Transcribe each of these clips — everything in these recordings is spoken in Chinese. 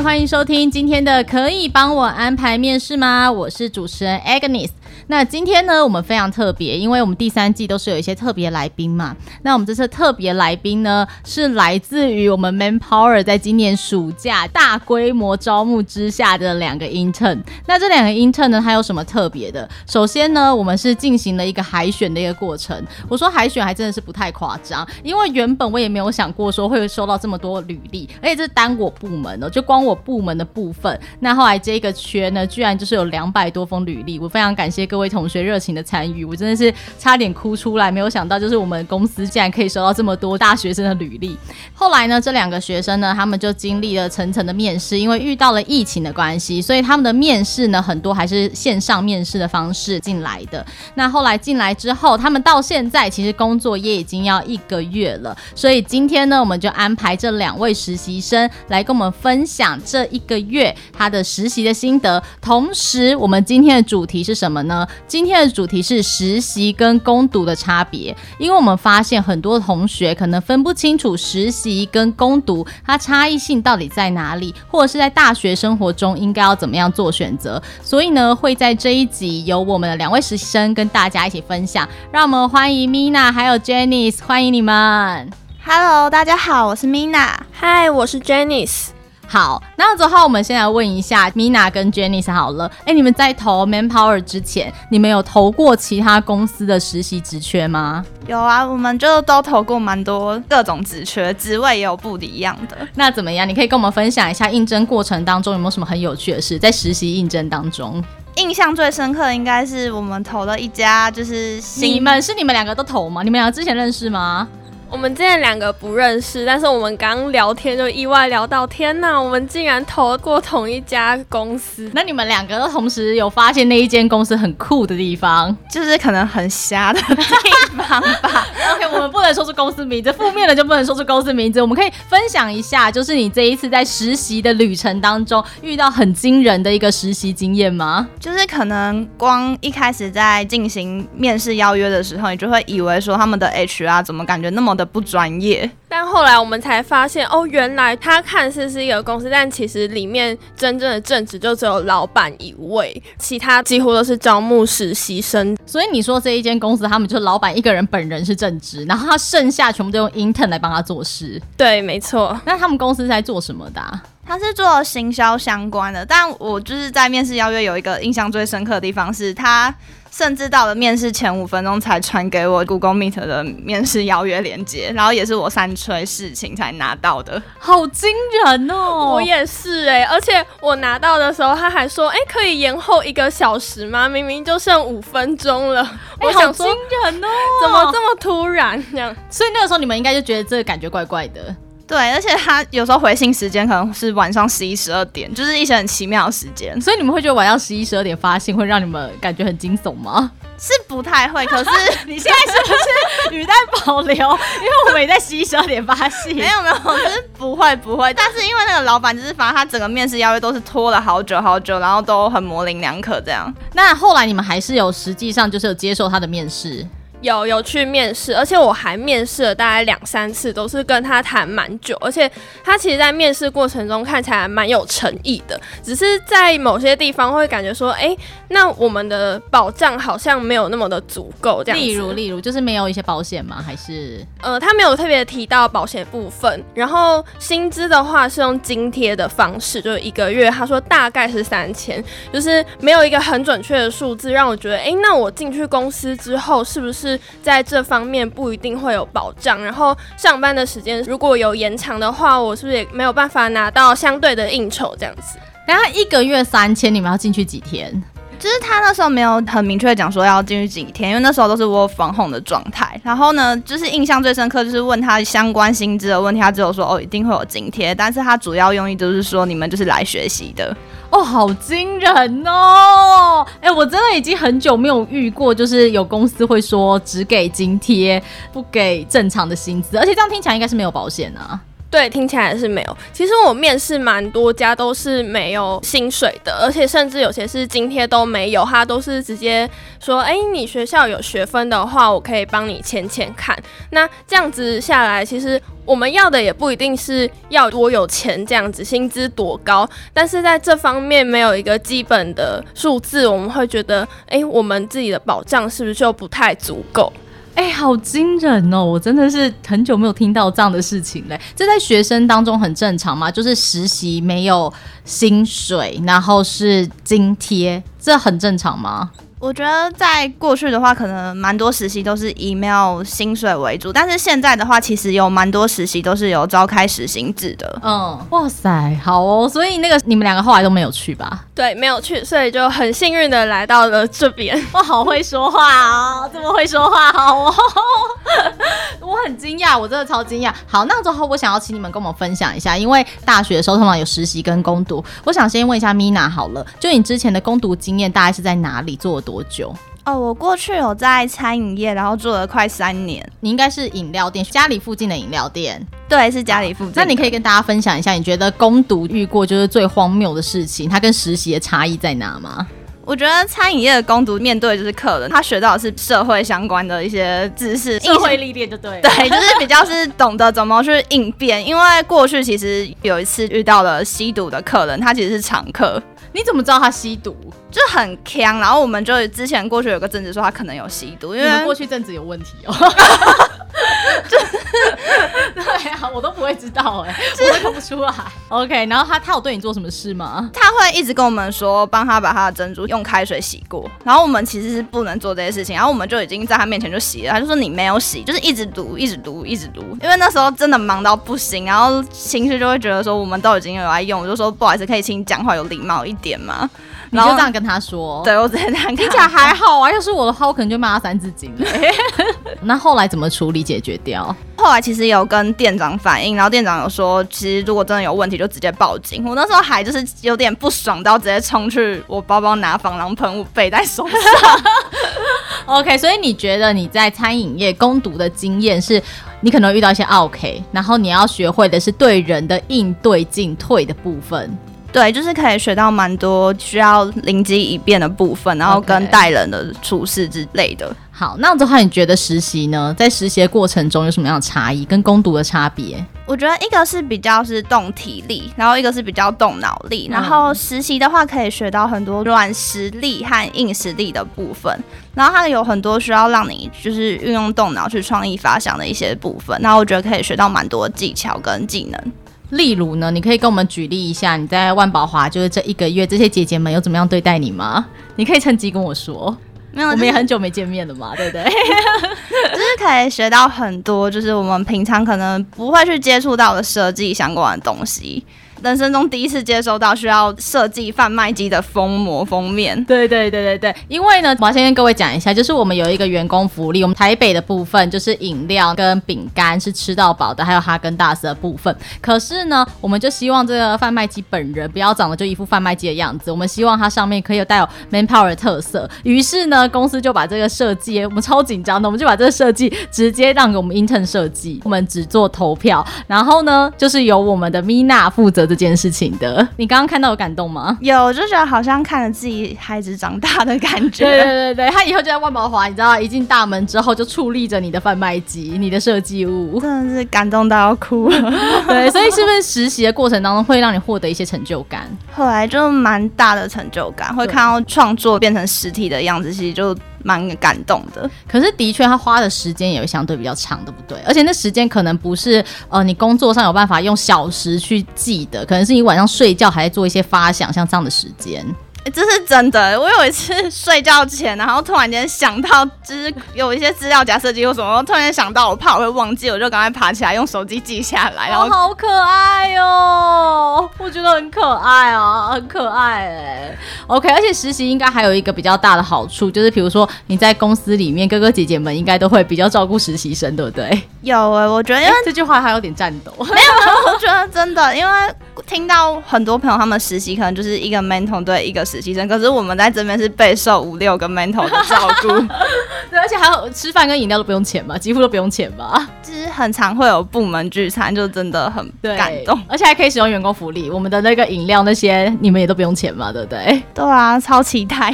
欢迎收听今天的《可以帮我安排面试吗》？我是主持人 Agnes。那今天呢，我们非常特别，因为我们第三季都是有一些特别来宾嘛。那我们这次特别来宾呢，是来自于我们 Manpower 在今年暑假大规模招募之下的两个 intern。那这两个 intern 呢，它有什么特别的？首先呢，我们是进行了一个海选的一个过程。我说海选还真的是不太夸张，因为原本我也没有想过说会收到这么多履历，而且这是单我部门的，就光我部门的部分。那后来这个缺呢，居然就是有两百多封履历，我非常感谢。各位同学热情的参与，我真的是差点哭出来。没有想到，就是我们公司竟然可以收到这么多大学生的履历。后来呢，这两个学生呢，他们就经历了层层的面试，因为遇到了疫情的关系，所以他们的面试呢，很多还是线上面试的方式进来的。那后来进来之后，他们到现在其实工作也已经要一个月了。所以今天呢，我们就安排这两位实习生来跟我们分享这一个月他的实习的心得。同时，我们今天的主题是什么呢？今天的主题是实习跟攻读的差别，因为我们发现很多同学可能分不清楚实习跟攻读它差异性到底在哪里，或者是在大学生活中应该要怎么样做选择。所以呢，会在这一集由我们的两位实习生跟大家一起分享。让我们欢迎 Mina 还有 Janice，欢迎你们。Hello，大家好，我是 Mina。Hi，我是 Janice。好，那之后我们先来问一下 Mina 跟 Janice 好了。哎，你们在投 Manpower 之前，你们有投过其他公司的实习职缺吗？有啊，我们就都投过蛮多各种职缺，职位也有不一样的。那怎么样？你可以跟我们分享一下应征过程当中有没有什么很有趣的事？在实习应征当中，印象最深刻的应该是我们投了一家，就是你们是你们两个都投吗？你们两个之前认识吗？我们之前两个不认识，但是我们刚聊天就意外聊到，天哪，我们竟然投过同一家公司。那你们两个都同时有发现那一间公司很酷的地方，就是可能很瞎的地方吧。OK，我们不能说出公司名字，负面的就不能说出公司名字。我们可以分享一下，就是你这一次在实习的旅程当中遇到很惊人的一个实习经验吗？就是可能光一开始在进行面试邀约的时候，你就会以为说他们的 HR 怎么感觉那么的不专业，但后来我们才发现，哦，原来他看似是一个公司，但其实里面真正的正职就只有老板一位，其他几乎都是招募实习生。所以你说这一间公司，他们就是老板一个人本人是正职，然后他剩下全部都用 intern 来帮他做事。对，没错。那他们公司是在做什么的啊？他是做行销相关的，但我就是在面试邀约有一个印象最深刻的地方是他。甚至到了面试前五分钟才传给我 Google Meet 的面试邀约链接，然后也是我三催事情才拿到的，好惊人哦！我也是哎、欸，而且我拿到的时候他还说，哎、欸，可以延后一个小时吗？明明就剩五分钟了，欸、我想说好惊人哦，怎么这么突然这样？所以那个时候你们应该就觉得这个感觉怪怪的。对，而且他有时候回信时间可能是晚上十一、十二点，就是一些很奇妙的时间。所以你们会觉得晚上十一、十二点发信会让你们感觉很惊悚吗？是不太会，可是 你现在是不是语带保留？因为我们也在十一、十二点发信。没有没有，就是不会不会。但是因为那个老板就是反正他整个面试邀约都是拖了好久好久，然后都很模棱两可这样。那后来你们还是有实际上就是有接受他的面试？有有去面试，而且我还面试了大概两三次，都是跟他谈蛮久，而且他其实，在面试过程中看起来蛮有诚意的，只是在某些地方会感觉说，哎、欸，那我们的保障好像没有那么的足够，这样。例如，例如就是没有一些保险吗？还是？呃，他没有特别提到保险部分，然后薪资的话是用津贴的方式，就是一个月，他说大概是三千，就是没有一个很准确的数字，让我觉得，哎、欸，那我进去公司之后是不是？是在这方面不一定会有保障，然后上班的时间如果有延长的话，我是不是也没有办法拿到相对的应酬这样子？然后一个月三千，你们要进去几天？就是他那时候没有很明确讲说要进去几天，因为那时候都是我防控的状态。然后呢，就是印象最深刻就是问他相关薪资的问题，他只有说哦一定会有津贴，但是他主要用意就是说你们就是来学习的。哦，好惊人哦！哎，我真的已经很久没有遇过，就是有公司会说只给津贴，不给正常的薪资，而且这样听起来应该是没有保险啊。对，听起来是没有。其实我面试蛮多家都是没有薪水的，而且甚至有些是津贴都没有，他都是直接说：“哎，你学校有学分的话，我可以帮你签签看。”那这样子下来，其实我们要的也不一定是要多有钱这样子，薪资多高，但是在这方面没有一个基本的数字，我们会觉得：“哎，我们自己的保障是不是就不太足够？”哎、好惊人哦！我真的是很久没有听到这样的事情嘞。这在学生当中很正常吗？就是实习没有薪水，然后是津贴，这很正常吗？我觉得在过去的话，可能蛮多实习都是以没有薪水为主，但是现在的话，其实有蛮多实习都是有召开实行制的。嗯，哇塞，好哦。所以那个你们两个后来都没有去吧？对，没有去，所以就很幸运的来到了这边。我好会说话哦，这么会说话，好哦。我很惊讶，我真的超惊讶。好，那之后我想要请你们跟我们分享一下，因为大学的时候通常有实习跟攻读。我想先问一下 Mina 好了，就你之前的攻读经验大概是在哪里做？多久？哦，我过去有在餐饮业，然后做了快三年。你应该是饮料店，家里附近的饮料店。对，是家里附近。那你可以跟大家分享一下，你觉得攻读遇过就是最荒谬的事情，它跟实习的差异在哪吗？我觉得餐饮业的攻读面对的就是客人，他学到的是社会相关的一些知识，社会历练就对了。对，就是比较是懂得怎么去应变。因为过去其实有一次遇到了吸毒的客人，他其实是常客。你怎么知道他吸毒？就很强，然后我们就之前过去有个阵子说他可能有吸毒，因为过去阵子有问题哦。就对啊，我都不会知道哎、欸，我都看不出来。OK，然后他他有对你做什么事吗？他会一直跟我们说，帮他把他的珍珠用开水洗过。然后我们其实是不能做这些事情，然后我们就已经在他面前就洗了，他就说你没有洗，就是一直读，一直读，一直读。因为那时候真的忙到不行，然后情绪就会觉得说我们都已经有在用，我就说不好意思，可以请你讲话有礼貌一点吗？你就这样跟他说，对，我直接这样，听起来还好啊。要是我的话，我可能就骂他三字经。那后来怎么处理解决掉？后来其实有跟店长反映，然后店长有说，其实如果真的有问题，就直接报警。我那时候还就是有点不爽，到直接冲去我包包拿防狼喷雾背在手上。OK，所以你觉得你在餐饮业攻读的经验是，你可能遇到一些 OK，然后你要学会的是对人的应对进退的部分。对，就是可以学到蛮多需要灵机一变的部分，然后跟待人的处事之类的。好，那这话你觉得实习呢？在实习的过程中有什么样的差异？跟攻读的差别？我觉得一个是比较是动体力，然后一个是比较动脑力。然后实习的话可以学到很多软实力和硬实力的部分，然后它有很多需要让你就是运用动脑去创意发想的一些部分。那我觉得可以学到蛮多技巧跟技能。例如呢，你可以跟我们举例一下，你在万宝华就是这一个月，这些姐姐们有怎么样对待你吗？你可以趁机跟我说。没有，我们也很久没见面了嘛，对不对？就是可以学到很多，就是我们平常可能不会去接触到的设计相关的东西。人生中第一次接收到需要设计贩卖机的封膜封面，对对对对对，因为呢，我要先跟各位讲一下，就是我们有一个员工福利，我们台北的部分就是饮料跟饼干是吃到饱的，还有哈根达斯的部分。可是呢，我们就希望这个贩卖机本人不要长得就一副贩卖机的样子，我们希望它上面可以有带有 manpower 的特色。于是呢，公司就把这个设计，我们超紧张的，我们就把这个设计直接让给我们 intern 设计，我们只做投票，然后呢，就是由我们的 Mina 负责。这件事情的。你刚刚看到有感动吗？有，就觉得好像看着自己孩子长大的感觉。对对对对，他以后就在万宝华，你知道，一进大门之后就矗立着你的贩卖机、你的设计物，真的是感动到要哭了。对，所以是不是实习的过程当中会让你获得一些成就感？后来就蛮大的成就感，会看到创作变成实体的样子，其实就。蛮感动的，可是的确他花的时间也会相对比较长，对不对？而且那时间可能不是呃你工作上有办法用小时去记的，可能是你晚上睡觉还在做一些发想，像这样的时间。欸、这是真的。我有一次 睡觉前，然后突然间想到，就是有一些资料夹设计或什么，突然间想到，我怕我会忘记，我就赶快爬起来用手机记下来。然后、哦、好可爱哟、哦，我觉得很可爱啊，很可爱哎。OK，而且实习应该还有一个比较大的好处，就是比如说你在公司里面，哥哥姐姐们应该都会比较照顾实习生，对不对？有哎、欸，我觉得因为这句话还有点颤抖。没有没有，我觉得真的，因为听到很多朋友他们实习可能就是一个 mentor 对一个实习生，可是我们在这边是备受五六个 mentor 的照顾，对，而且还有吃饭跟饮料都不用钱嘛，几乎都不用钱吧。就是很常会有部门聚餐，就真的很感动，而且还可以使用员工福利，我们的那个饮料那些你们也都不用钱嘛，对不对？对啊，超期待。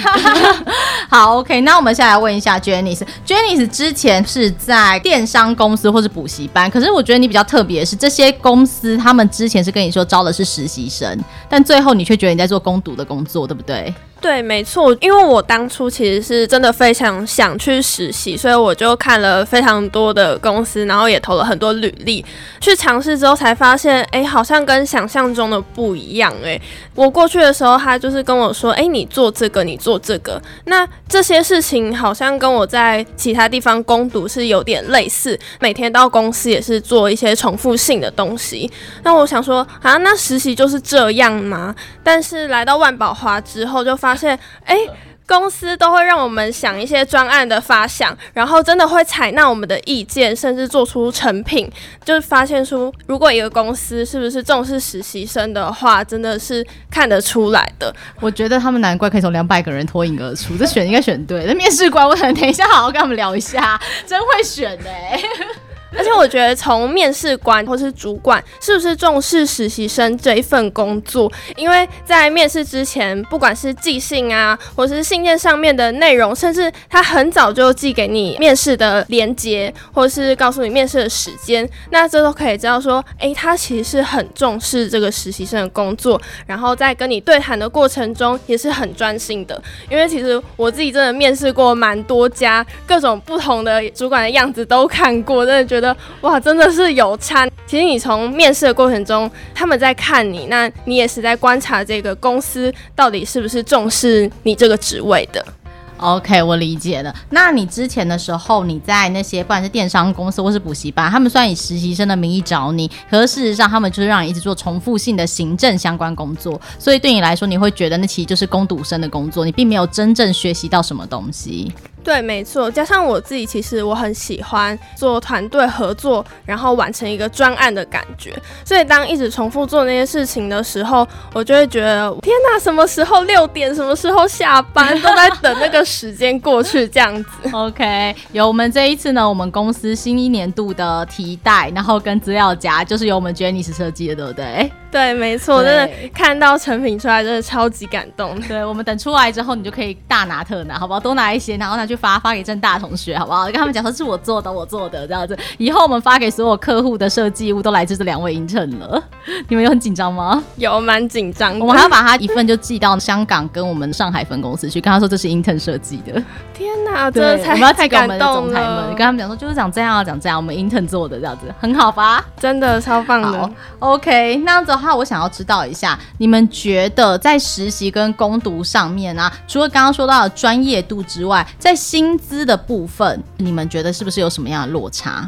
好，OK，那我们下来问一下 Janice，Janice 之前是在电商公司或是补习班，可是我觉得你比较特别的是，这些公司他们之前是跟你说招的是实习生，但最后你却觉得你在做攻读的工作，对不对？对，对没错，因为我当初其实是真的非常想去实习，所以我就看了非常多的公司，然后也投了很多履历去尝试，之后才发现，哎，好像跟想象中的不一样。哎，我过去的时候，他就是跟我说，哎，你做这个，你做这个，那这些事情好像跟我在其他地方攻读是有点类似，每天到公司也是做一些重复性的东西。那我想说，啊，那实习就是这样吗？但是来到万宝华之后，就发发现，哎，公司都会让我们想一些专案的发想，然后真的会采纳我们的意见，甚至做出成品。就发现出，如果一个公司是不是重视实习生的话，真的是看得出来的。我觉得他们难怪可以从两百个人脱颖而出，这 选应该选对。那面试官，我可能等一下好好跟他们聊一下，真会选哎、欸。而且我觉得，从面试官或是主管是不是重视实习生这一份工作，因为在面试之前，不管是寄信啊，或是信件上面的内容，甚至他很早就寄给你面试的连接，或是告诉你面试的时间，那这都可以知道说，哎，他其实是很重视这个实习生的工作，然后在跟你对谈的过程中也是很专心的。因为其实我自己真的面试过蛮多家，各种不同的主管的样子都看过，真的觉得。哇，真的是有差。其实你从面试的过程中，他们在看你，那你也是在观察这个公司到底是不是重视你这个职位的。OK，我理解了。那你之前的时候，你在那些不管是电商公司或是补习班，他们虽然以实习生的名义找你，可是事实上他们就是让你一直做重复性的行政相关工作，所以对你来说，你会觉得那其实就是攻读生的工作，你并没有真正学习到什么东西。对，没错。加上我自己，其实我很喜欢做团队合作，然后完成一个专案的感觉。所以当一直重复做那些事情的时候，我就会觉得天哪，什么时候六点，什么时候下班，都在等那个时间过去这样子。OK，有我们这一次呢，我们公司新一年度的提袋，然后跟资料夹，就是由我们 Janice 设计的，对不对？对，没错，真的看到成品出来，真的超级感动。对，我们等出来之后，你就可以大拿特拿，好不好？多拿一些，然后拿去发发给正大同学，好不好？跟他们讲说是我做的，我做的这样子。以后我们发给所有客户的设计物都来自这两位 intern 了。你们有很紧张吗？有，蛮紧张。我们还要把它一份就寄到香港跟我们上海分公司去，跟他说这是 intern 设计的。天哪，真的太我们要寄给我们的总裁们，跟他们讲说就是讲这样，讲这样，我们 intern 做的这样子，很好吧？真的超棒的。OK，那样子的话，我想要知道。一下，你们觉得在实习跟攻读上面啊，除了刚刚说到的专业度之外，在薪资的部分，你们觉得是不是有什么样的落差？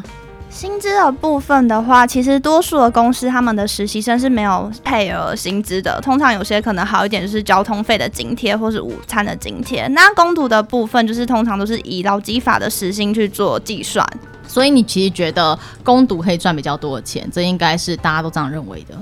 薪资的部分的话，其实多数的公司他们的实习生是没有配额薪资的，通常有些可能好一点就是交通费的津贴或是午餐的津贴。那工读的部分就是通常都是以劳基法的时薪去做计算。所以你其实觉得攻读可以赚比较多的钱，这应该是大家都这样认为的。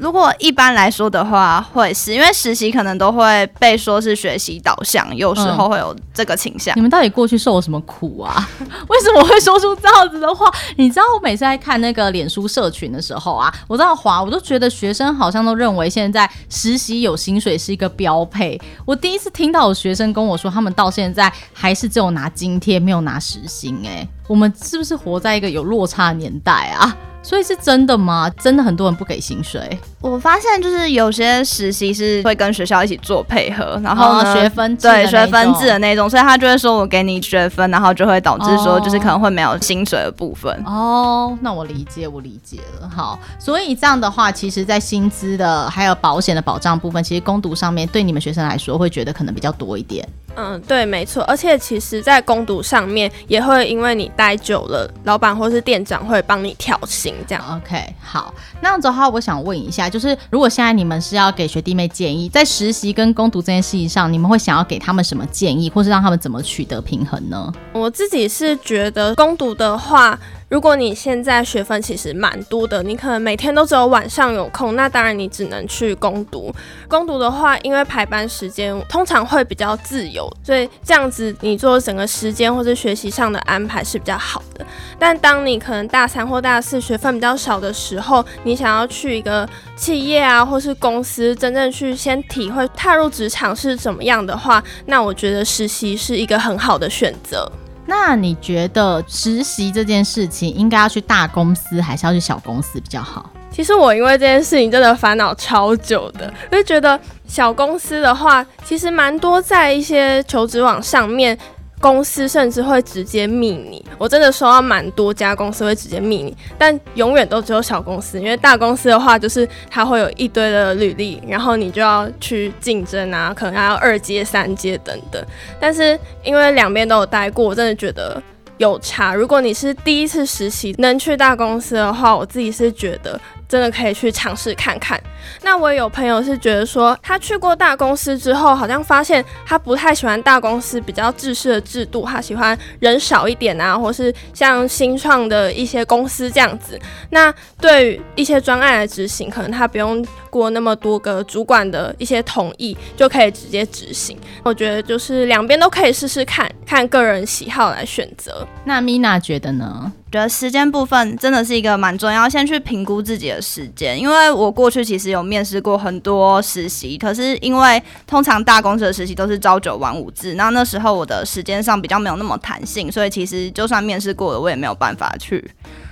如果一般来说的话，会是因为实习可能都会被说是学习导向，有时候会有这个倾向。你们到底过去受了什么苦啊？为什么会说出这样子的话？你知道我每次在看那个脸书社群的时候啊，我在滑，我都觉得学生好像都认为现在实习有薪水是一个标配。我第一次听到有学生跟我说，他们到现在还是只有拿津贴，没有拿时薪。哎，我们是不是活在一个有落差的年代啊？所以是真的吗？真的很多人不给薪水？我发现就是有些实习是会跟学校一起做配合，然后学分制对学分制的那种，所以他就会说我给你学分，然后就会导致说就是可能会没有薪水的部分。哦，那我理解，我理解了。好，所以这样的话，其实在薪资的还有保险的保障部分，其实攻读上面对你们学生来说会觉得可能比较多一点。嗯，对，没错。而且其实，在攻读上面也会因为你待久了，老板或是店长会帮你调薪，这样。OK，好，那样子的话，我想问一下。就是如果现在你们是要给学弟妹建议，在实习跟攻读这件事情上，你们会想要给他们什么建议，或是让他们怎么取得平衡呢？我自己是觉得攻读的话。如果你现在学分其实蛮多的，你可能每天都只有晚上有空，那当然你只能去攻读。攻读的话，因为排班时间通常会比较自由，所以这样子你做整个时间或者学习上的安排是比较好的。但当你可能大三或大四学分比较少的时候，你想要去一个企业啊，或是公司，真正去先体会踏入职场是怎么样的话，那我觉得实习是一个很好的选择。那你觉得实习这件事情应该要去大公司还是要去小公司比较好？其实我因为这件事情真的烦恼超久的，我就觉得小公司的话，其实蛮多在一些求职网上面。公司甚至会直接密你，我真的收到蛮多家公司会直接密你，但永远都只有小公司，因为大公司的话，就是它会有一堆的履历，然后你就要去竞争啊，可能还要二阶、三阶等等。但是因为两边都有待过，我真的觉得有差。如果你是第一次实习能去大公司的话，我自己是觉得。真的可以去尝试看看。那我也有朋友是觉得说，他去过大公司之后，好像发现他不太喜欢大公司比较制式的制度，他喜欢人少一点啊，或是像新创的一些公司这样子。那对于一些专案来执行，可能他不用过那么多个主管的一些同意，就可以直接执行。我觉得就是两边都可以试试看，看个人喜好来选择。那 Mina 觉得呢？觉得时间部分真的是一个蛮重要，先去评估自己的时间。因为我过去其实有面试过很多实习，可是因为通常大公司的实习都是朝九晚五制，那那时候我的时间上比较没有那么弹性，所以其实就算面试过了，我也没有办法去。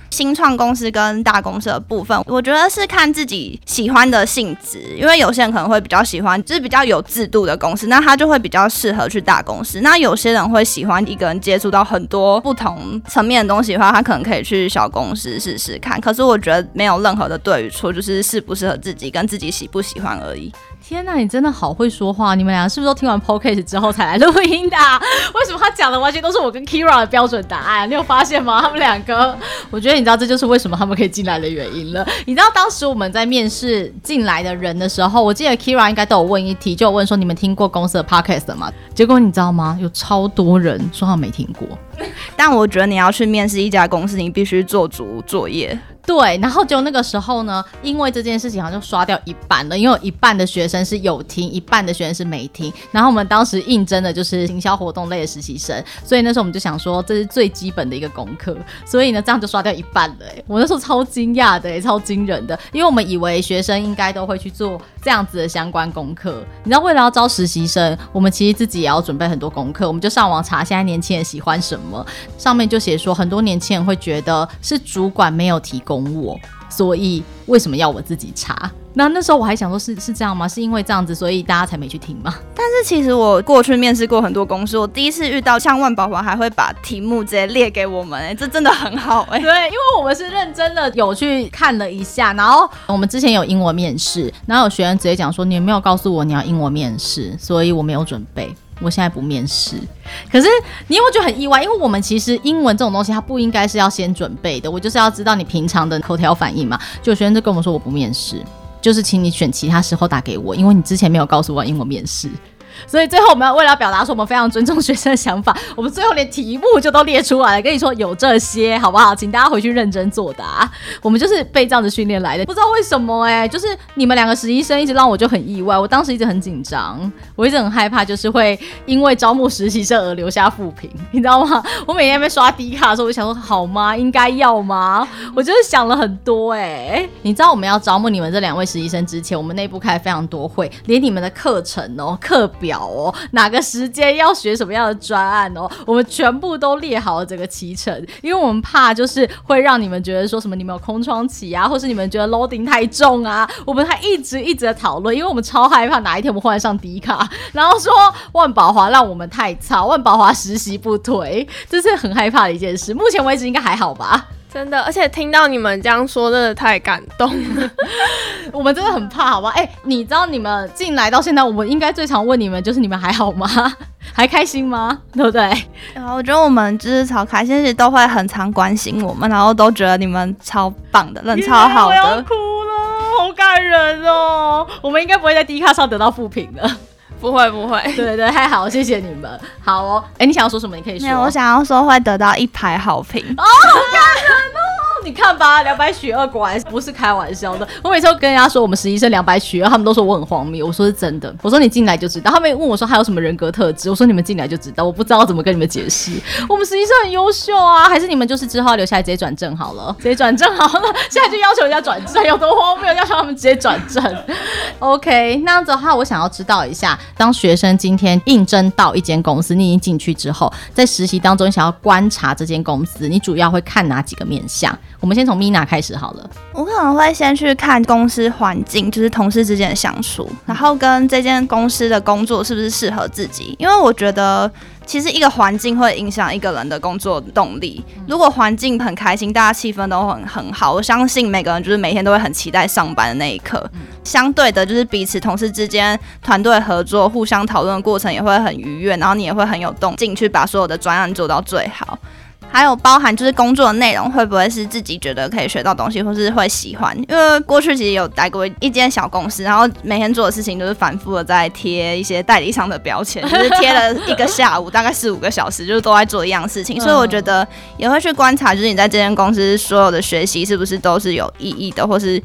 新创公司跟大公司的部分，我觉得是看自己喜欢的性质，因为有些人可能会比较喜欢就是比较有制度的公司，那他就会比较适合去大公司。那有些人会喜欢一个人接触到很多不同层面的东西的话，他可能可以去小公司试试看。可是我觉得没有任何的对与错，就是适不适合自己跟自己喜不喜欢而已。天呐，你真的好会说话！你们俩是不是都听完 podcast 之后才来录音的？为什么他讲的完全都是我跟 Kira 的标准答案？你有发现吗？他们两个，我觉得你知道这就是为什么他们可以进来的原因了。你知道当时我们在面试进来的人的时候，我记得 Kira 应该都有问一题，就有问说你们听过公司的 podcast 吗？结果你知道吗？有超多人说他没听过。但我觉得你要去面试一家公司，你必须做足作业。对，然后就那个时候呢，因为这件事情好像就刷掉一半了，因为有一半的学生是有听，一半的学生是没听。然后我们当时应征的就是行销活动类的实习生，所以那时候我们就想说，这是最基本的一个功课。所以呢，这样就刷掉一半了。哎，我那时候超惊讶的，超惊人的，因为我们以为学生应该都会去做这样子的相关功课。你知道，为了要招实习生，我们其实自己也要准备很多功课。我们就上网查现在年轻人喜欢什么，上面就写说，很多年轻人会觉得是主管没有提供。我，所以为什么要我自己查？那那时候我还想说是，是是这样吗？是因为这样子，所以大家才没去听吗？但是其实我过去面试过很多公司，我第一次遇到像万宝华还会把题目直接列给我们，欸，哎，这真的很好，欸，哎。对，因为我们是认真的有去看了一下，然后我们之前有英文面试，然后有学员直接讲说，你有没有告诉我你要英文面试，所以我没有准备。我现在不面试，可是你有没有觉得很意外？因为我们其实英文这种东西，它不应该是要先准备的。我就是要知道你平常的口条反应嘛。就学生就跟我们说，我不面试，就是请你选其他时候打给我，因为你之前没有告诉我英文面试。所以最后我们要为了表达说我们非常尊重学生的想法，我们最后连题目就都列出来了，跟你说有这些好不好？请大家回去认真作答。我们就是被这样子训练来的，不知道为什么哎、就是你们两个实习生一直让我就很意外，我当时一直很紧张，我一直很害怕，就是会因为招募实习生而留下负评，你知道吗？我每天在刷低卡的时候，我就想说好吗？应该要吗？我就是想了很多哎、你知道我们要招募你们这两位实习生之前，我们内部开了非常多会，连你们的课程哦、课表表哦，哪个时间要学什么样的专案哦，我们全部都列好了这个期程，因为我们怕就是会让你们觉得说什么你们有空窗期啊，或是你们觉得 loading 太重啊，我们还一直一直的讨论，因为我们超害怕哪一天我们换上迪卡，然后说万宝华让我们太差，万宝华实习不推，这是很害怕的一件事。目前为止应该还好吧？真的，而且听到你们这样说，真的太感动了。我们真的很怕，好吧？哎、欸，你知道你们进来到现在，我们应该最常问你们就是你们还好吗？还开心吗？对不对？然后我觉得我们就是超开心，其实都会很常关心我们，然后都觉得你们超棒的，人超好的。Yeah, 我要哭了，好感人哦！我们应该不会在 D 卡上得到负评的。不会不会，对对，太好，谢谢你们。好哦，哎，你想要说什么？你可以说。没有，我想要说会得到一排好评。哦，好感人哦。你看吧，两百许二果然不是开玩笑的。我每次都跟人家说我们实习生两百许二，他们都说我很荒谬。我说是真的，我说你进来就知道。他们问我说还有什么人格特质，我说你们进来就知道。我不知道怎么跟你们解释。我们实习生很优秀啊，还是你们就是之后要留下来直接转正好了，直接转正好了。现在就要求人家转正，有多荒谬？要求他们直接转正。OK，那样子的话，我想要知道一下，当学生今天应征到一间公司，你已经进去之后，在实习当中，你想要观察这间公司，你主要会看哪几个面向？我们先从 Mina 开始好了。我可能会先去看公司环境，就是同事之间的相处，然后跟这间公司的工作是不是适合自己。因为我觉得，其实一个环境会影响一个人的工作动力。如果环境很开心，大家气氛都很很好，我相信每个人就是每天都会很期待上班的那一刻。相对的，就是彼此同事之间团队合作、互相讨论的过程也会很愉悦，然后你也会很有动力去把所有的专案做到最好。还有包含就是工作的内容会不会是自己觉得可以学到东西，或是会喜欢？因为过去其实有待过一间小公司，然后每天做的事情都是反复的在贴一些代理商的标签，就是贴了一个下午，大概四五个小时，就是都在做一样事情。所以我觉得也会去观察，就是你在这间公司所有的学习是不是都是有意义的，或是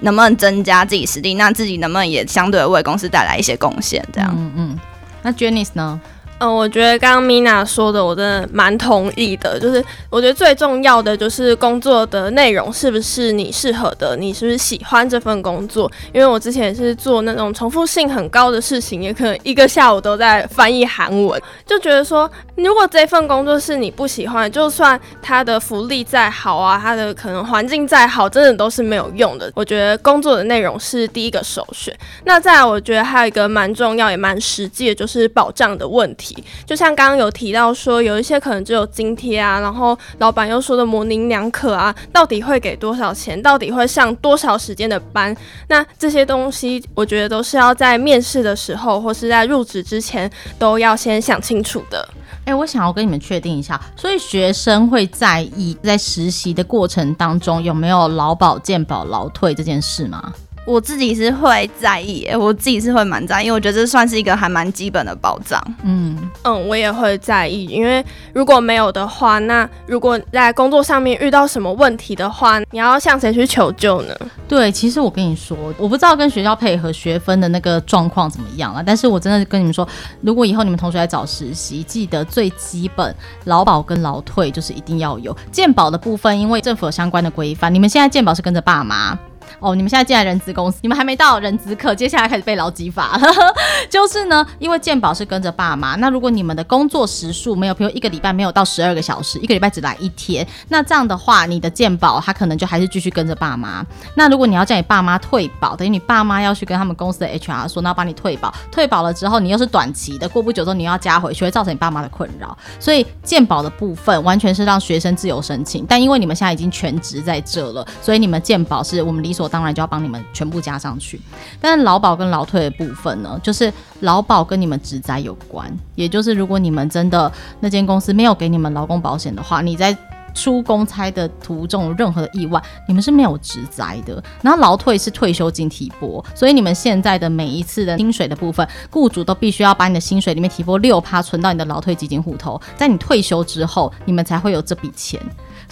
能不能增加自己实力，那自己能不能也相对为公司带来一些贡献？这样。嗯嗯。那 Jenny 呢？嗯，我觉得刚刚 Mina 说的，我真的蛮同意的。就是我觉得最重要的就是工作的内容是不是你适合的，你是不是喜欢这份工作？因为我之前也是做那种重复性很高的事情，也可能一个下午都在翻译韩文，就觉得说，如果这份工作是你不喜欢，就算它的福利再好啊，它的可能环境再好，真的都是没有用的。我觉得工作的内容是第一个首选。那再来，我觉得还有一个蛮重要也蛮实际的，就是保障的问题。就像刚刚有提到说，有一些可能只有津贴啊，然后老板又说的模棱两可啊，到底会给多少钱？到底会上多少时间的班？那这些东西，我觉得都是要在面试的时候，或是在入职之前，都要先想清楚的。哎、我想要跟你们确定一下，所以学生会在意在实习的过程当中有没有劳保、健保、劳退这件事吗？我自己是会在意，我自己是会蛮在意，因为我觉得这算是一个还蛮基本的保障。嗯嗯，我也会在意，因为如果没有的话，那如果在工作上面遇到什么问题的话，你要向谁去求救呢？对，其实我跟你说，我不知道跟学校配合学分的那个状况怎么样啊，但是我真的跟你们说，如果以后你们同学来找实习，记得最基本劳保跟劳退就是一定要有，健保的部分，因为政府有相关的规范，你们现在健保是跟着爸妈。哦，你们现在进来人资公司，你们还没到人资课，接下来开始背劳基法。就是呢，因为健保是跟着爸妈，那如果你们的工作时数没有，比如一个礼拜没有到十二个小时，一个礼拜只来一天，那这样的话，你的健保他可能就还是继续跟着爸妈。那如果你要叫你爸妈退保，等于你爸妈要去跟他们公司的 HR 说，那帮你退保，退保了之后，你又是短期的，过不久之后你又要加回去，会造成你爸妈的困扰。所以健保的部分完全是让学生自由申请，但因为你们现在已经全职在这了，所以你们健保是我们理所。当然就要帮你们全部加上去，但是劳保跟劳退的部分呢，就是劳保跟你们职灾有关，也就是如果你们真的那间公司没有给你们劳工保险的话，你在出公差的途中任何的意外，你们是没有职灾的。然后劳退是退休金提拨，所以你们现在的每一次的薪水的部分，雇主都必须要把你的薪水里面提拨六趴存到你的劳退基金户头，在你退休之后，你们才会有这笔钱。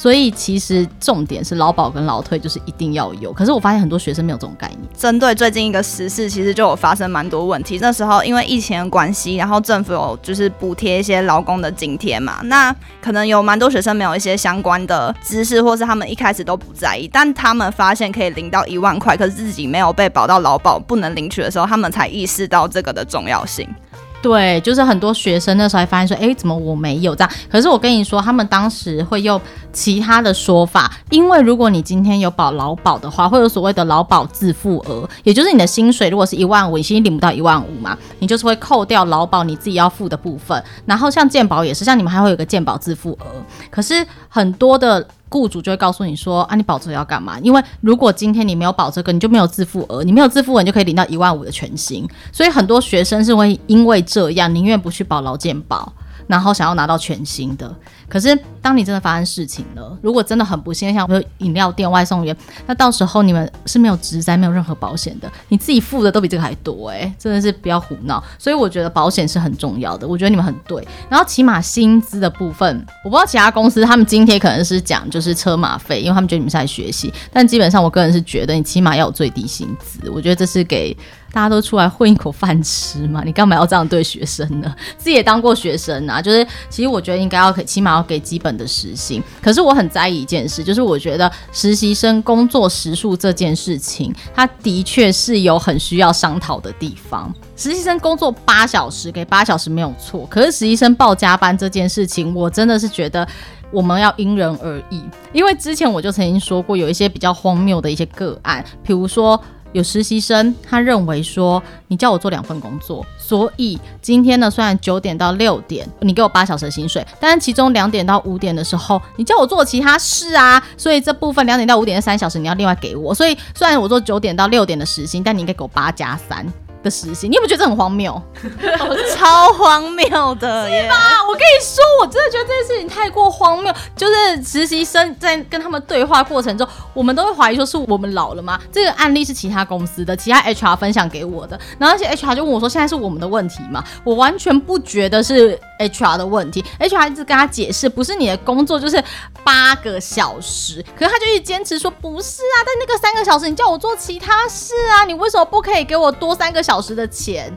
所以其实重点是劳保跟劳退就是一定要有，可是我发现很多学生没有这种概念。针对最近一个时事，其实就有发生蛮多问题。那时候因为疫情的关系，然后政府有就是补贴一些劳工的津贴嘛，那可能有蛮多学生没有一些相关的知识，或是他们一开始都不在意，但他们发现可以领到一万块，可是自己没有被保到劳保不能领取的时候，他们才意识到这个的重要性。对，就是很多学生那时候还发现说，哎，怎么我没有这样？可是我跟你说，他们当时会用其他的说法，因为如果你今天有保劳保的话，会有所谓的劳保自付额，也就是你的薪水如果是一万五，你薪领不到一万五嘛，你就是会扣掉劳保你自己要付的部分。然后像健保也是，像你们还会有个健保自付额，可是很多的。雇主就会告诉你说啊，你保这个要干嘛？因为如果今天你没有保这个，你就没有自付额，你没有自付额，你就可以领到一万五的全薪。所以很多学生是会因为这样，宁愿不去保劳健保，然后想要拿到全新的。可是，当你真的发生事情了，如果真的很不幸，像比如饮料店外送员，那到时候你们是没有职灾、没有任何保险的，你自己付的都比这个还多哎、欸，真的是不要胡闹。所以我觉得保险是很重要的，我觉得你们很对。然后起码薪资的部分，我不知道其他公司他们津贴可能是讲就是车马费，因为他们觉得你们是来学习，但基本上我个人是觉得你起码要有最低薪资，我觉得这是给。大家都出来混一口饭吃嘛，你干嘛要这样对学生呢？自己也当过学生啊，就是其实我觉得应该要给，起码要给基本的时薪。可是我很在意一件事，就是我觉得实习生工作时数这件事情，它的确是有很需要商讨的地方。实习生工作八小时，给八小时没有错。可是实习生报加班这件事情，我真的是觉得我们要因人而异。因为之前我就曾经说过，有一些比较荒谬的一些个案，比如说。有实习生，他认为说，你叫我做两份工作，所以今天呢，虽然九点到六点你给我八小时的薪水，但是其中两点到五点的时候，你叫我做其他事啊，所以这部分两点到五点的三小时你要另外给我。所以虽然我做九点到六点的时薪，但你应该给我八加三。的实习，你有没有觉得这很荒谬？超荒谬的耶，是吧？我跟你说，我真的觉得这件事情太过荒谬。就是实习生在跟他们对话过程中，我们都会怀疑说是我们老了吗？这个案例是其他公司的其他 HR 分享给我的，然后而且 HR 就问我说：“现在是我们的问题吗？”我完全不觉得是 HR 的问题，HR 一直跟他解释，不是你的工作就是八个小时，可是他就一直坚持说不是啊，但那个三个小时你叫我做其他事啊，你为什么不可以给我多三个小小时的钱？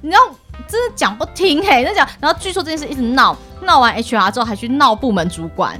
你知道，真的讲不听嘿，那讲，然后据说这件事一直闹，闹完 HR 之后还去闹部门主管。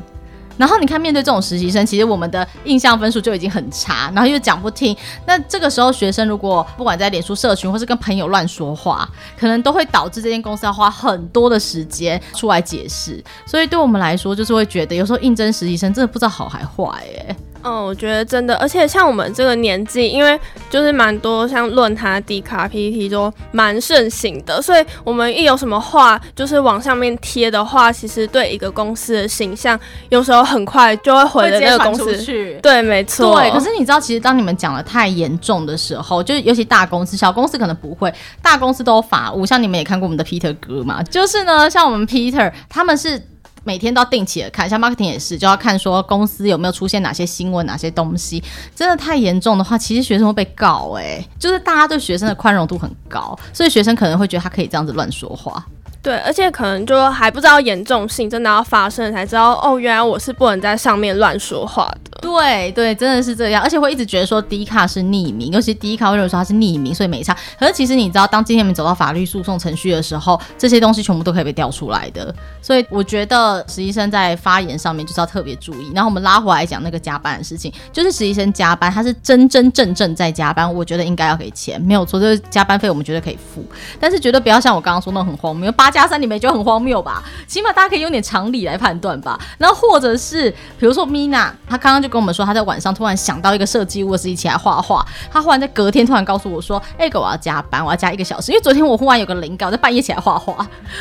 然后你看，面对这种实习生，其实我们的印象分数就已经很差，然后又讲不听。那这个时候，学生如果不管在脸书社群，或是跟朋友乱说话，可能都会导致这间公司要花很多的时间出来解释。所以对我们来说，就是会觉得有时候应征实习生真的不知道好还坏耶。嗯，我觉得真的，而且像我们这个年纪，因为就是蛮多像论坛、D 卡、PPT 都蛮盛行的，所以我们一有什么话，就是往上面贴的话，其实对一个公司的形象，有时候很快就会毁了那个公司。去对，没错。对，可是你知道，其实当你们讲的太严重的时候，就是尤其大公司、小公司可能不会，大公司都有法务。像你们也看过我们的 Peter 哥嘛，就是呢，像我们 Peter 他们是。每天都要定期的看，像 marketing 也是，就要看说公司有没有出现哪些新闻、哪些东西。真的太严重的话，其实学生会被告诶、就是大家对学生的宽容度很高，所以学生可能会觉得他可以这样子乱说话。对，而且可能就还不知道严重性，真的要发生才知道哦，原来我是不能在上面乱说话的。对对，真的是这样，而且会一直觉得说 D 卡是匿名，尤其 D 卡会认为说他是匿名，所以没差。可是其实你知道，当今天我们走到法律诉讼程序的时候，这些东西全部都可以被调出来的。所以我觉得实习生在发言上面就是要特别注意。然后我们拉回来讲那个加班的事情，就是实习生加班，他是真真正正在加班，我觉得应该要给钱，没有错，就是加班费我们绝对可以付，但是绝对不要像我刚刚说那种很荒谬八。加三你们也觉得很荒谬吧？起码大家可以用点常理来判断吧。然后或者是比如说 Mina，她刚刚就跟我们说，她在晚上突然想到一个设计物，是一起来画画。她忽然在隔天突然告诉我说：“哎、欸，哥，我要加班，我要加一个小时，因为昨天我忽然有个灵感，我在半夜起来画画。”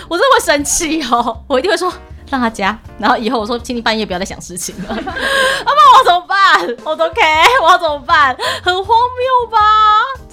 我真的会生气哦，我一定会说让他加。然后以后我说，请你半夜不要再想事情了。阿妈，我怎么办？我都 OK，我要怎么办？很荒谬吧？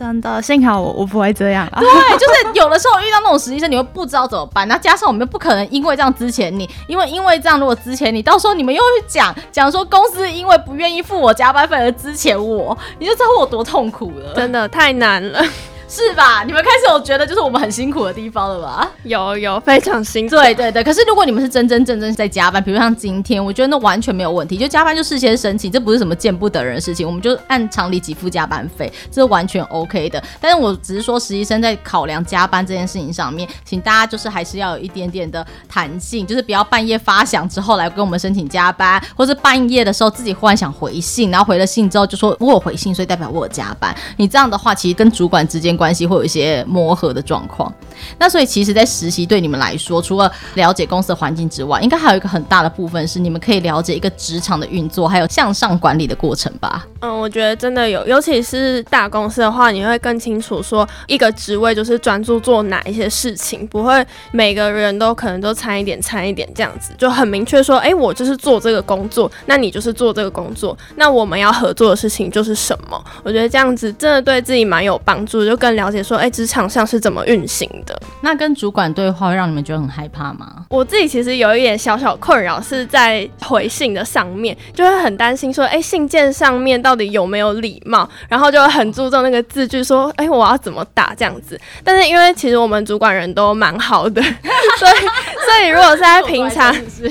真的，幸好我我不会这样啊。对，就是有的时候遇到那种实习生，你会不知道怎么办。那加上我们又不可能因为这样之前你，因为因为这样如果之前你，到时候你们又会讲讲说公司因为不愿意付我加班费而之前我，你就知道我多痛苦了。真的太难了。是吧？你们开始有觉得就是我们很辛苦的地方了吧？有有非常辛苦。对对对。可是如果你们是真真正正在加班，比如像今天，我觉得那完全没有问题。就加班就事先申请，这不是什么见不得人的事情，我们就按常理给付加班费，这是完全 OK 的。但是我只是说，实习生在考量加班这件事情上面，请大家就是还是要有一点点的弹性，就是不要半夜发响之后来跟我们申请加班，或是半夜的时候自己忽然想回信，然后回了信之后就说我有回信，所以代表我有加班。你这样的话，其实跟主管之间关系会有一些磨合的状况，那所以其实，在实习对你们来说，除了了解公司的环境之外，应该还有一个很大的部分是你们可以了解一个职场的运作，还有向上管理的过程吧？嗯，我觉得真的有，尤其是大公司的话，你会更清楚说一个职位就是专注做哪一些事情，不会每个人都可能都掺一点掺一点这样子，就很明确说，哎、我就是做这个工作，那你就是做这个工作，那我们要合作的事情就是什么？我觉得这样子真的对自己蛮有帮助，就跟更了解。说，哎，职场上是怎么运行的？那跟主管对话会让你们觉得很害怕吗？我自己其实有一点小小困扰，是在回信的上面，就会很担心说，哎，信件上面到底有没有礼貌？然后就会很注重那个字句，说，哎，我要怎么打这样子？但是因为其实我们主管人都蛮好的，所以所以如果是在平常，对，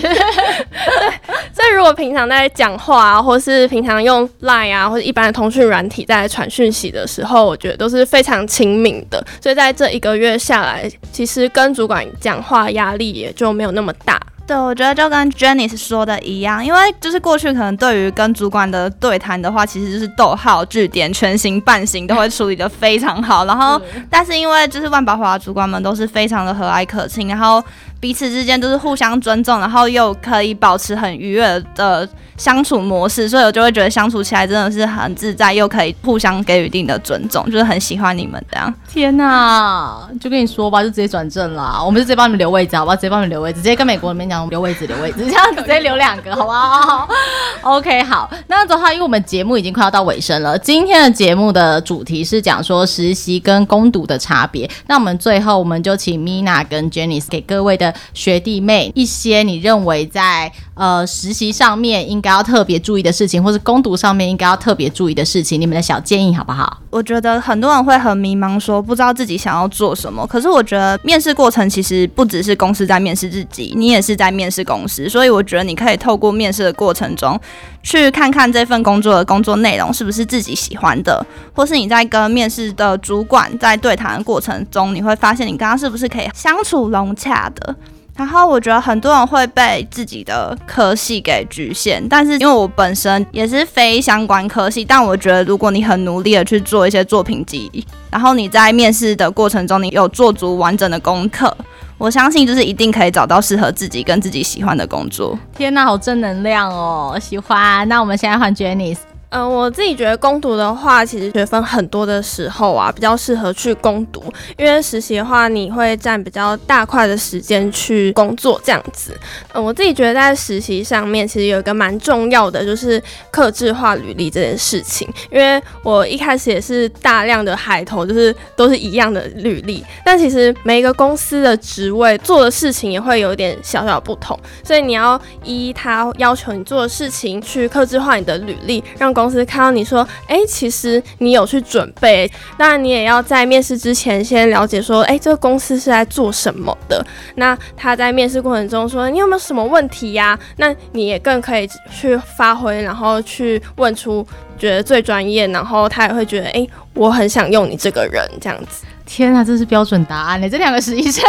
所以如果平常在讲话啊，或是平常用 Line 啊，或者一般的通讯软体在传讯息的时候，我觉得都是非常亲民。的，所以在这一个月下来，其实跟主管讲话压力也就没有那么大。对，我觉得就跟 Jenny 说的一样，因为就是过去可能对于跟主管的对谈的话，其实就是逗号、句点、全形、半形都会处理的非常好。然后，但是因为就是万宝华的主管们都是非常的和蔼可亲，然后彼此之间都是互相尊重，然后又可以保持很愉悦的相处模式，所以我就会觉得相处起来真的是很自在，又可以互相给予一定的尊重，就是很喜欢你们这样。天哪，就跟你说吧，就直接转正啦，我们就直接帮你们留位置，好不好？直接帮你们留位置，直接跟美国人民讲留位置，留位置，这样直接留两个，好不好？OK，好。那的话，因为我们节目已经快要到尾声了，今天的节目的主题是讲说实习跟攻读的差别。那我们最后，我们就请 Mina 跟 Janice 给各位的学弟妹一些你认为在呃实习上面应该。要特别注意的事情，或是攻读上面应该要特别注意的事情，你们的小建议好不好？我觉得很多人会很迷茫，说不知道自己想要做什么。可是我觉得面试过程其实不只是公司在面试自己，你也是在面试公司。所以我觉得你可以透过面试的过程中，去看看这份工作的工作内容是不是自己喜欢的，或是你在跟面试的主管在对谈的过程中，你会发现你刚刚是不是可以相处融洽的。然后我觉得很多人会被自己的科系给局限，但是因为我本身也是非相关科系，但我觉得如果你很努力的去做一些作品集，然后你在面试的过程中你有做足完整的功课，我相信就是一定可以找到适合自己跟自己喜欢的工作。天哪，好正能量哦，喜欢。那我们现在换 Janice。嗯、我自己觉得攻读的话，其实学分很多的时候啊，比较适合去攻读，因为实习的话，你会占比较大块的时间去工作这样子。嗯、我自己觉得在实习上面，其实有一个蛮重要的，就是克制化履历这件事情。因为我一开始也是大量的海投，就是都是一样的履历，但其实每一个公司的职位做的事情也会有点小小不同，所以你要依他要求你做的事情去克制化你的履历，让公司看到你说，哎、其实你有去准备，那你也要在面试之前先了解说，哎、这个公司是在做什么的。那他在面试过程中说，你有没有什么问题呀、那你也更可以去发挥，然后去问出觉得最专业，然后他也会觉得，哎、我很想用你这个人这样子。天啊，这是标准答案呢！这两个实习生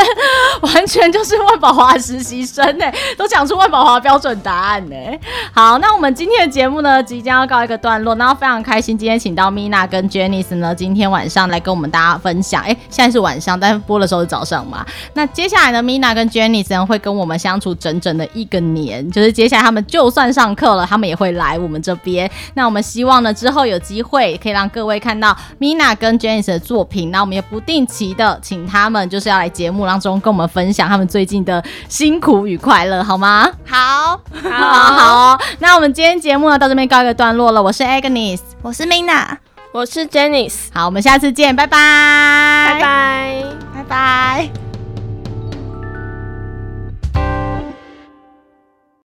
完全就是万宝华实习生呢，都讲出万宝华标准答案呢。好，那我们今天的节目呢，即将要告一个段落，然后非常开心，今天请到 Mina 跟 Janice 呢，今天晚上来跟我们大家分享。哎，现在是晚上，但是播的时候是早上嘛。那接下来呢，Mina 跟 Janice 呢会跟我们相处整整的一个年，就是接下来他们就算上课了，他们也会来我们这边。那我们希望呢，之后有机会可以让各位看到 Mina 跟 Janice 的作品，那我们也不定期的请他们就是要来节目当中跟我们分享他们最近的辛苦与快乐，好吗？好，好，好，那我们今天节目呢到这边告一个段落了。我是 Agnes，我是 Mina，我是 Janice，好，我们下次见，拜拜拜拜，拜拜。